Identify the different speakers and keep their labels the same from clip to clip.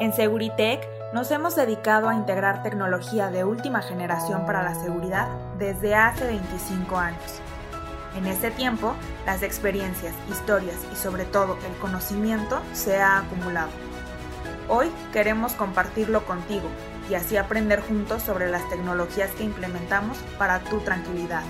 Speaker 1: En Seguritech nos hemos dedicado a integrar tecnología de última generación para la seguridad desde hace 25 años. En este tiempo, las experiencias, historias y sobre todo el conocimiento se ha acumulado. Hoy queremos compartirlo contigo y así aprender juntos sobre las tecnologías que implementamos para tu tranquilidad.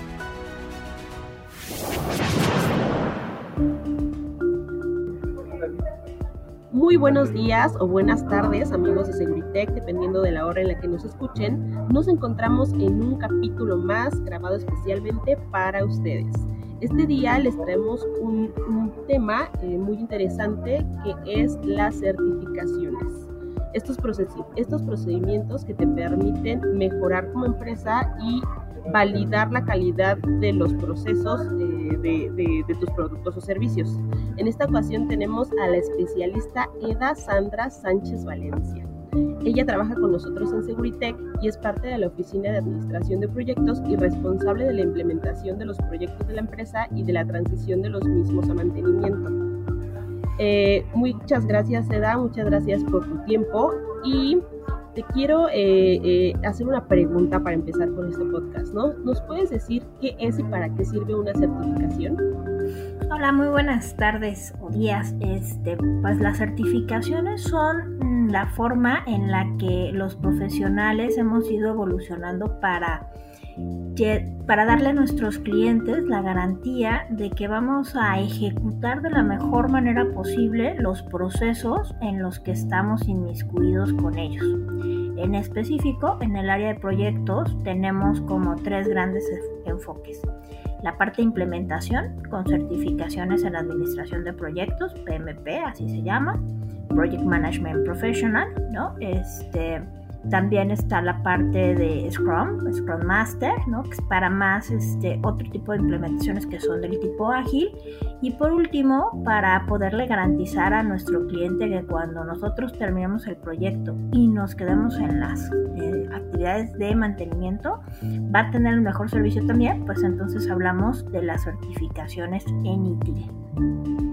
Speaker 2: Muy buenos días o buenas tardes amigos de Seguritech, dependiendo de la hora en la que nos escuchen. Nos encontramos en un capítulo más grabado especialmente para ustedes. Este día les traemos un, tema eh, muy interesante que es las certificaciones. Estos, estos procedimientos que te permiten mejorar como empresa y validar la calidad de los procesos eh, de, tus productos o servicios. En esta ocasión tenemos a la especialista Eda Sandra Sánchez Valencia. Ella trabaja con nosotros en Seguritech y es parte de la Oficina de Administración de Proyectos y responsable de la implementación de los proyectos de la empresa y de la transición de los mismos a mantenimiento. Eh, muchas gracias, Eda, muchas gracias por tu tiempo y te quiero eh, eh, hacer una pregunta para empezar con este podcast, ¿no? ¿Nos puedes decir qué es y para qué sirve una certificación?
Speaker 3: Hola, muy buenas tardes o días. Este, pues las certificaciones son la forma en la que los profesionales hemos ido evolucionando para para darle a nuestros clientes la garantía de que vamos a ejecutar de la mejor manera posible los procesos en los que estamos inmiscuidos con ellos. En específico, en el área de proyectos tenemos como tres grandes enfoques. La parte de implementación con certificaciones en administración de proyectos, PMP, así se llama, Project Management Professional, ¿no? Este, también está la parte de Scrum, Scrum Master, ¿no? que es para más este, otro tipo de implementaciones que son del tipo ágil. Y por último, para poderle garantizar a nuestro cliente que cuando nosotros terminemos el proyecto y nos quedemos en las eh, actividades de mantenimiento, va a tener el mejor servicio también, pues entonces hablamos de las certificaciones en ITIL.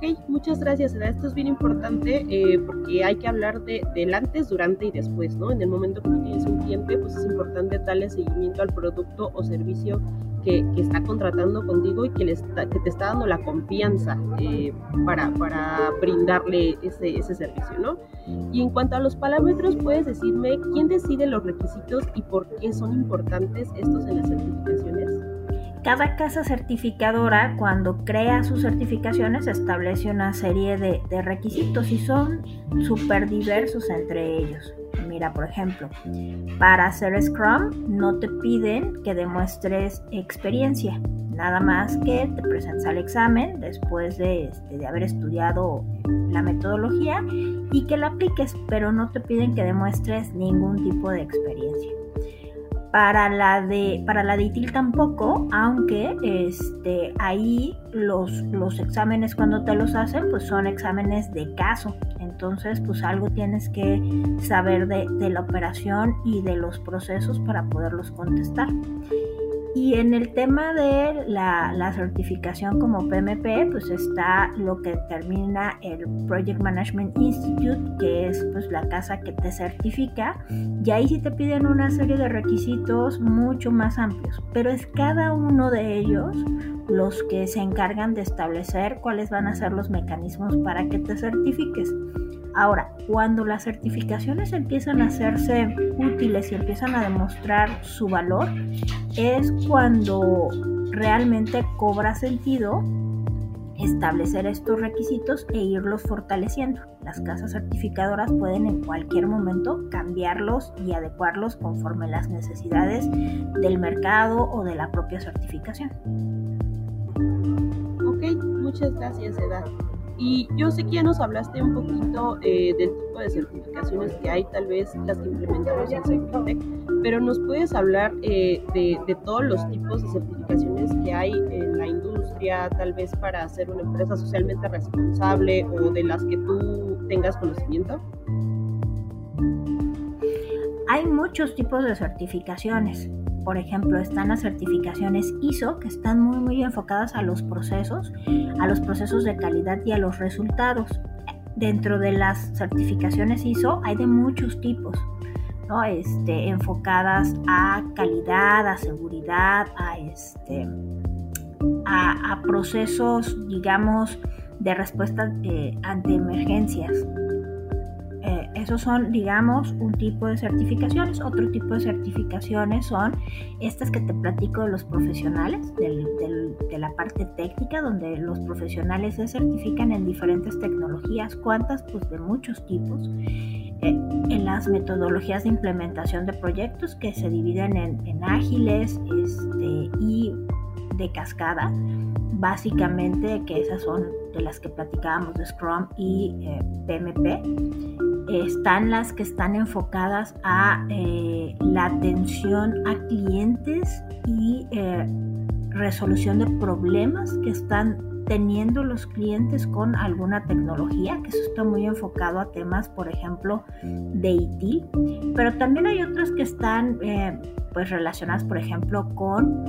Speaker 2: Ok, muchas gracias, Esto es bien importante eh, porque hay que hablar de, del antes, durante y después, ¿no? En el momento que tienes un cliente, pues es importante darle seguimiento al producto o servicio que, que está contratando contigo y que, le está, que te está dando la confianza eh, para, para brindarle ese, ese servicio, ¿no? Y en cuanto a los parámetros, ¿puedes decirme quién decide los requisitos y por qué son importantes estos en las certificaciones?
Speaker 3: Cada casa certificadora cuando crea sus certificaciones establece una serie de, requisitos y son súper diversos entre ellos. Mira, por ejemplo, para hacer Scrum no te piden que demuestres experiencia, nada más que te presentes al examen después de, este, de haber estudiado la metodología y que la apliques, pero no te piden que demuestres ningún tipo de experiencia. Para la de, para la de ITIL tampoco, aunque este, ahí los, los exámenes cuando te los hacen, pues son exámenes de caso. Entonces, pues algo tienes que saber de, de la operación y de los procesos para poderlos contestar. Y en el tema de la, certificación como PMP, pues está lo que determina el Project Management Institute, que es pues la casa que te certifica. Y ahí sí te piden una serie de requisitos mucho más amplios, pero es cada uno de ellos los que se encargan de establecer cuáles van a ser los mecanismos para que te certifiques. Ahora, cuando las certificaciones empiezan a hacerse útiles y empiezan a demostrar su valor, es cuando realmente cobra sentido establecer estos requisitos e irlos fortaleciendo. Las casas certificadoras pueden en cualquier momento cambiarlos y adecuarlos conforme las necesidades del mercado o de la propia certificación.
Speaker 2: Ok, muchas gracias, Eda. Y yo sé que ya nos hablaste un poquito eh, del tipo de certificaciones que hay, tal vez las que implementamos en Securtech, pero nos puedes hablar eh, de, de, todos los tipos de certificaciones que hay en la industria, tal vez para ser una empresa socialmente responsable o de las que tú tengas conocimiento.
Speaker 3: Hay muchos tipos de certificaciones. Por ejemplo, están las certificaciones ISO, que están muy, muy enfocadas a los procesos, a los procesos de calidad y a los resultados. dentro de las certificaciones ISO hay de muchos tipos, ¿no? Este, enfocadas a calidad, a seguridad, a, este, a, procesos, digamos, de respuesta eh, ante emergencias. Esos son, digamos, un tipo de certificaciones. Otro tipo de certificaciones son estas que te platico de los profesionales, de la parte técnica, donde los profesionales se certifican en diferentes tecnologías. ¿Cuántas? Pues de muchos tipos. Eh, en las metodologías de implementación de proyectos que se dividen en, ágiles este, y de cascada básicamente que esas son de las que platicábamos de Scrum y PMP eh, están las que están enfocadas a eh, la atención a clientes y eh, resolución de problemas que están teniendo los clientes con alguna tecnología, que eso está muy enfocado a temas, por ejemplo, de IT, pero también hay otras que están eh, pues relacionadas, por ejemplo, con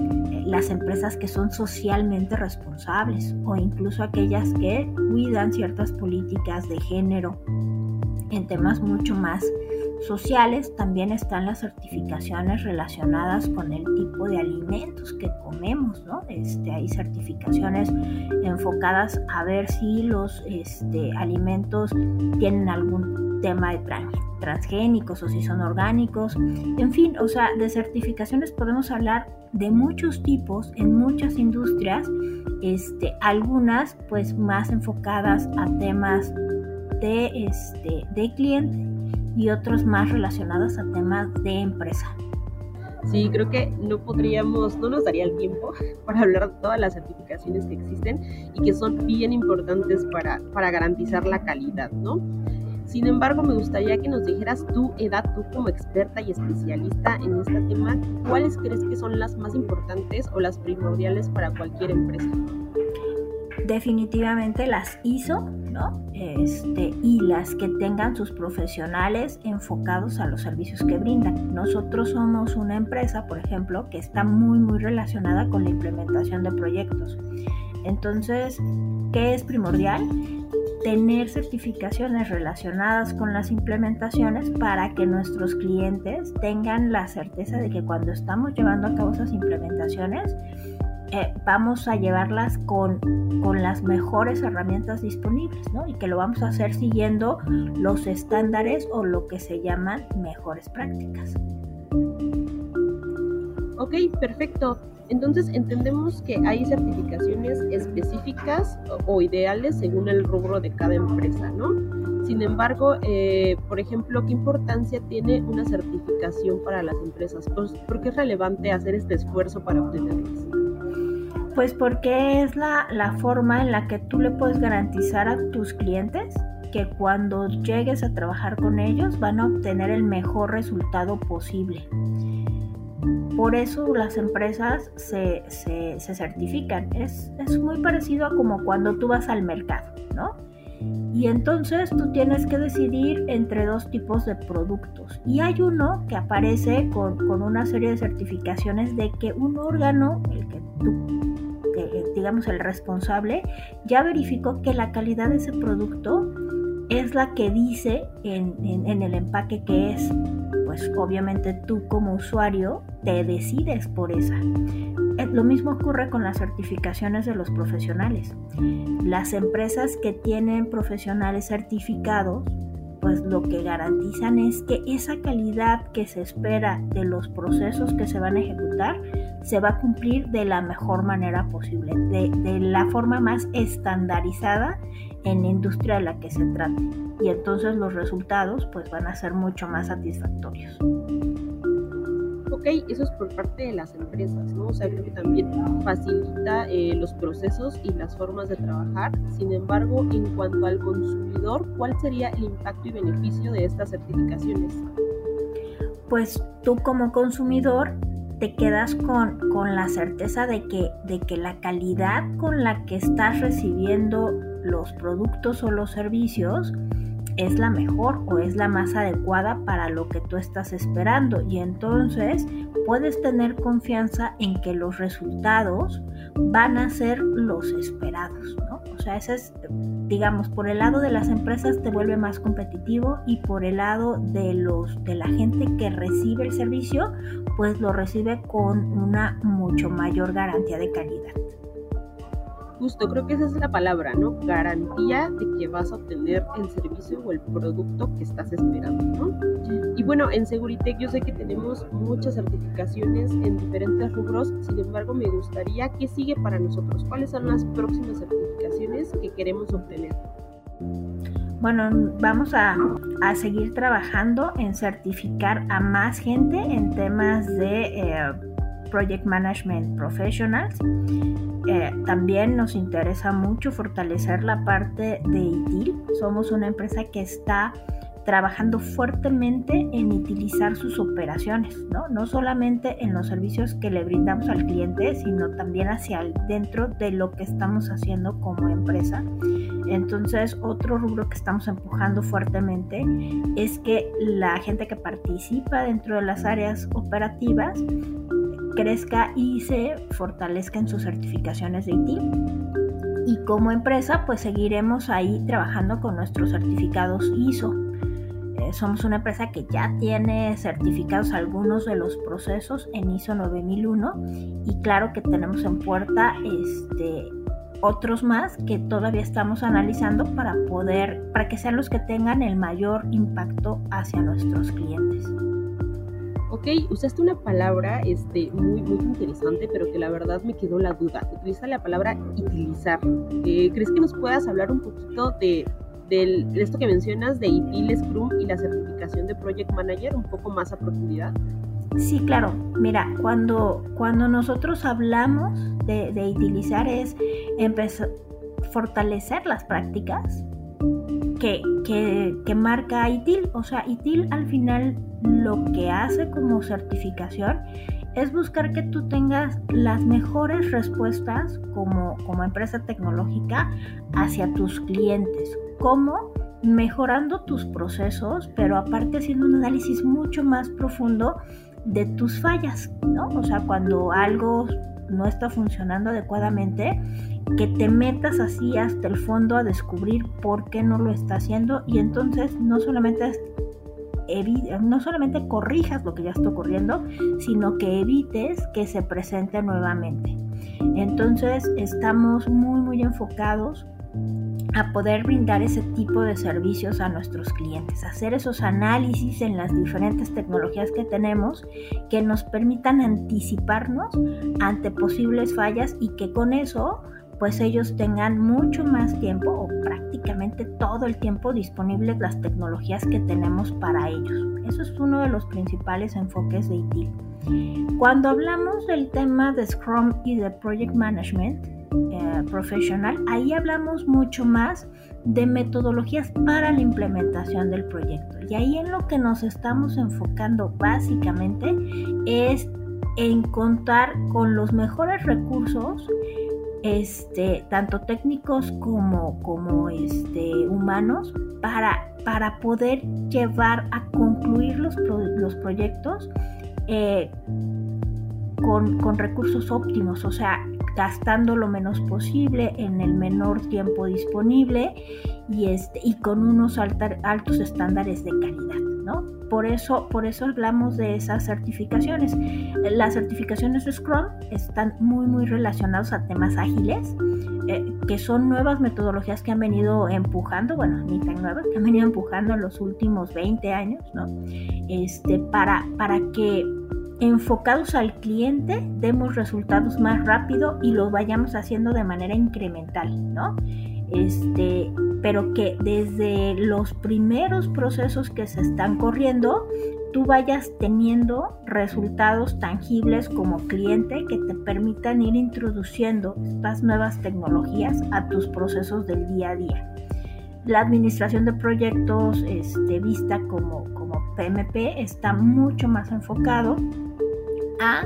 Speaker 3: las empresas que son socialmente responsables o incluso aquellas que cuidan ciertas políticas de género en temas mucho más sociales también están las certificaciones relacionadas con el tipo de alimentos que comemos, ¿no? Este, hay certificaciones enfocadas a ver si los este, alimentos tienen algún tema de transgénicos o si son orgánicos, en fin, o sea, de certificaciones podemos hablar de muchos tipos en muchas industrias, este, algunas pues más enfocadas a temas de, este, de cliente y otros más relacionados a temas de empresa.
Speaker 2: Sí, creo que no podríamos, no nos daría el tiempo para hablar de todas las certificaciones que existen y que son bien importantes para, para garantizar la calidad, ¿no? Sin embargo, me gustaría que nos dijeras tú, Edad, tú como experta y especialista en este tema, ¿cuáles crees que son las más importantes o las primordiales para cualquier empresa?
Speaker 3: definitivamente las ISO, ¿no? Este, y las que tengan sus profesionales enfocados a los servicios que brindan. Nosotros somos una empresa, por ejemplo, que está muy, muy relacionada con la implementación de proyectos. Entonces, ¿qué es primordial? Tener certificaciones relacionadas con las implementaciones para que nuestros clientes tengan la certeza de que cuando estamos llevando a cabo esas implementaciones, eh, vamos a llevarlas con, con, las mejores herramientas disponibles, ¿no? Y que lo vamos a hacer siguiendo los estándares o lo que se llaman mejores prácticas.
Speaker 2: Ok, perfecto. Entonces entendemos que hay certificaciones específicas o ideales según el rubro de cada empresa, ¿no? Sin embargo, eh, por ejemplo, ¿qué importancia tiene una certificación para las empresas? Pues, ¿Por qué es relevante hacer este esfuerzo para obtenerlas?
Speaker 3: Pues porque es la, forma en la que tú le puedes garantizar a tus clientes que cuando llegues a trabajar con ellos van a obtener el mejor resultado posible. Por eso las empresas se, certifican. Es, es, muy parecido a como cuando tú vas al mercado, ¿no? Y entonces tú tienes que decidir entre dos tipos de productos. Y hay uno que aparece con, con una serie de certificaciones de que un órgano, el que tú eh, digamos, el responsable, ya verificó que la calidad de ese producto es la que dice en, en, el empaque que es. Pues obviamente tú como usuario te decides por esa. Eh, lo mismo ocurre con las certificaciones de los profesionales. Las empresas que tienen profesionales certificados pues lo que garantizan es que esa calidad que se espera de los procesos que se van a ejecutar se va a cumplir de la mejor manera posible, de, la forma más estandarizada en la industria de la que se trate. Y entonces los resultados pues van a ser mucho más satisfactorios
Speaker 2: ok, eso es por parte de las empresas, ¿no? O sea, creo que también facilita eh, los procesos y las formas de trabajar. Sin embargo, en cuanto al consumidor, ¿cuál sería el impacto y beneficio de estas certificaciones?
Speaker 3: Pues tú como consumidor te quedas con, con la certeza de que, de que la calidad con la que estás recibiendo los productos o los servicios es la mejor o es la más adecuada para lo que tú estás esperando. Y entonces puedes tener confianza en que los resultados van a ser los esperados, O sea, ese es, digamos, por el lado de las empresas te vuelve más competitivo y por el lado de los de la gente que recibe el servicio, pues lo recibe con una mucho mayor garantía de calidad.
Speaker 2: Justo, creo que esa es la palabra, ¿no? Garantía de que vas a obtener el servicio o el producto que estás esperando, ¿no? Y bueno, en Seguritech yo sé que tenemos muchas certificaciones en diferentes rubros, sin embargo me gustaría que sigue para nosotros. ¿Cuáles son las próximas certificaciones que queremos obtener?
Speaker 3: Bueno, vamos a, a seguir trabajando en certificar a más gente en temas de eh, Project Management Professionals. Eh, también nos interesa mucho fortalecer la parte de ITIL. Somos una empresa que está trabajando fuertemente en utilizar sus operaciones, ¿no? no solamente en los servicios que le brindamos al cliente, sino también hacia el, dentro de lo que estamos haciendo como empresa. Entonces, otro rubro que estamos empujando fuertemente es que la gente que participa dentro de las áreas operativas crezca y se fortalezca en sus certificaciones de IT. Y como empresa, pues seguiremos ahí trabajando con nuestros certificados ISO. Eh, somos una empresa que ya tiene certificados algunos de los procesos en ISO 9001 y claro que tenemos en puerta este, otros más que todavía estamos analizando para poder, para que sean los que tengan el mayor impacto hacia nuestros clientes.
Speaker 2: Ok, usaste una palabra este, muy, muy interesante, pero que la verdad me quedó la duda. Utiliza la palabra utilizar. Eh, ¿Crees que nos puedas hablar un poquito de, de, esto que mencionas de ITIL, Scrum y la certificación de Project Manager un poco más a profundidad?
Speaker 3: Sí, claro. Mira, cuando, cuando nosotros hablamos de, de utilizar es empezar, fortalecer las prácticas que, que, que, marca ITIL. O sea, ITIL al final lo que hace como certificación es buscar que tú tengas las mejores respuestas como, como empresa tecnológica hacia tus clientes. ¿Cómo? Mejorando tus procesos, pero aparte haciendo un análisis mucho más profundo de tus fallas, ¿no? O sea, cuando algo no está funcionando adecuadamente, que te metas así hasta el fondo a descubrir por qué no lo está haciendo y entonces no solamente no solamente corrijas lo que ya está ocurriendo, sino que evites que se presente nuevamente. Entonces estamos muy muy enfocados a poder brindar ese tipo de servicios a nuestros clientes, hacer esos análisis en las diferentes tecnologías que tenemos que nos permitan anticiparnos ante posibles fallas y que con eso pues ellos tengan mucho más tiempo o prácticamente todo el tiempo disponibles las tecnologías que tenemos para ellos. Eso es uno de los principales enfoques de ITIL. Cuando hablamos del tema de Scrum y de Project Management eh, Professional, ahí hablamos mucho más de metodologías para la implementación del proyecto. Y ahí en lo que nos estamos enfocando básicamente es en contar con los mejores recursos este, tanto técnicos como, como este, humanos para, para poder llevar a concluir los, los proyectos eh, con, con, recursos óptimos, o sea, gastando lo menos posible en el menor tiempo disponible y, este, y con unos altos estándares de calidad. Por eso, por eso hablamos de esas certificaciones. Las certificaciones de Scrum están muy, muy relacionadas a temas ágiles, eh, que son nuevas metodologías que han venido empujando, bueno, ni tan nuevas, que han venido empujando en los últimos 20 años, ¿no? Este, para, para que enfocados al cliente demos resultados más rápido y lo vayamos haciendo de manera incremental, ¿no? Este, pero que desde los primeros procesos que se están corriendo, tú vayas teniendo resultados tangibles como cliente que te permitan ir introduciendo estas nuevas tecnologías a tus procesos del día a día. La administración de proyectos este, vista como, como PMP está mucho más enfocado a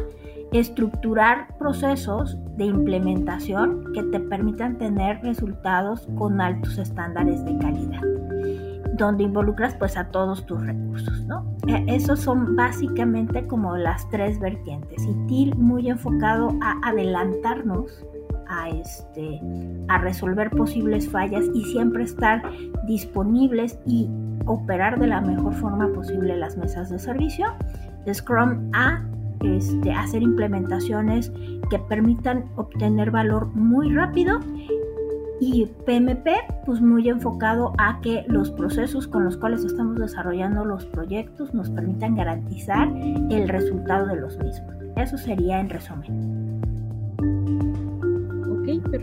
Speaker 3: estructurar procesos de implementación que te permitan tener resultados con altos estándares de calidad, donde involucras pues a todos tus recursos, ¿no? E, esos son básicamente como las tres vertientes. Y TIL muy enfocado a adelantarnos a, este, a resolver posibles fallas y siempre estar disponibles y operar de la mejor forma posible las mesas de servicio. Scrum a este, hacer implementaciones que permitan obtener valor muy rápido y PMP pues muy enfocado a que los procesos con los cuales estamos desarrollando los proyectos nos permitan garantizar el resultado de los mismos. Eso sería en resumen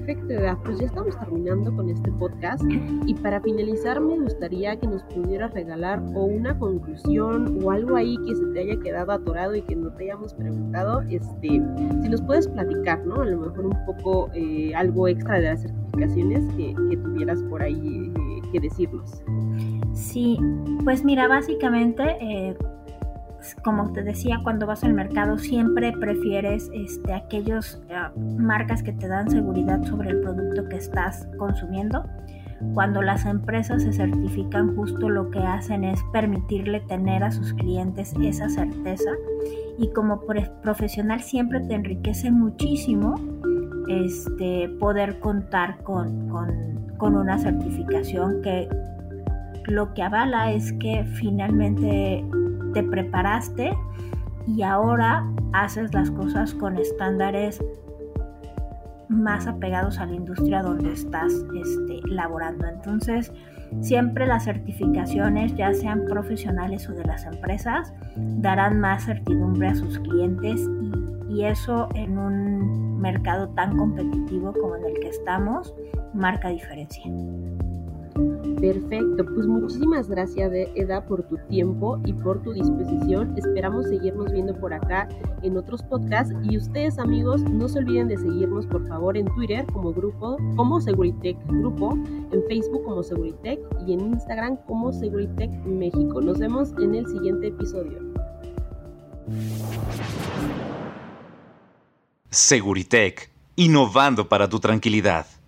Speaker 2: perfecto, Edad. Pues ya estamos terminando con este podcast y para finalizar me gustaría que nos pudieras regalar o una conclusión o algo ahí que se te haya quedado atorado y que no te hayamos preguntado, este, si nos puedes platicar, ¿no? A lo mejor un poco eh, algo extra de las certificaciones que, tuvieras por ahí eh, que decirnos.
Speaker 3: Sí, pues mira, básicamente... Eh, como te decía, cuando vas al mercado siempre prefieres este, aquellas eh, marcas que te dan seguridad sobre el producto que estás consumiendo. Cuando las empresas se certifican, justo lo que hacen es permitirle tener a sus clientes esa certeza y como profesional siempre te enriquece muchísimo este, poder contar con, con una certificación que lo que avala es que finalmente te preparaste y ahora haces las cosas con estándares más apegados a la industria donde estás este, laborando. Entonces, siempre las certificaciones, ya sean profesionales o de las empresas, darán más certidumbre a sus clientes y, y eso en un mercado tan competitivo como en el que estamos marca diferencia.
Speaker 2: Perfecto, pues muchísimas gracias Eda por tu tiempo y por tu disposición. Esperamos seguirnos viendo por acá en otros podcasts y ustedes amigos no se olviden de seguirnos por favor en Twitter como grupo, como Seguritech Grupo, en Facebook como Seguritech y en Instagram como Seguritech México. Nos vemos en el siguiente episodio.
Speaker 4: Seguritech, innovando para tu tranquilidad.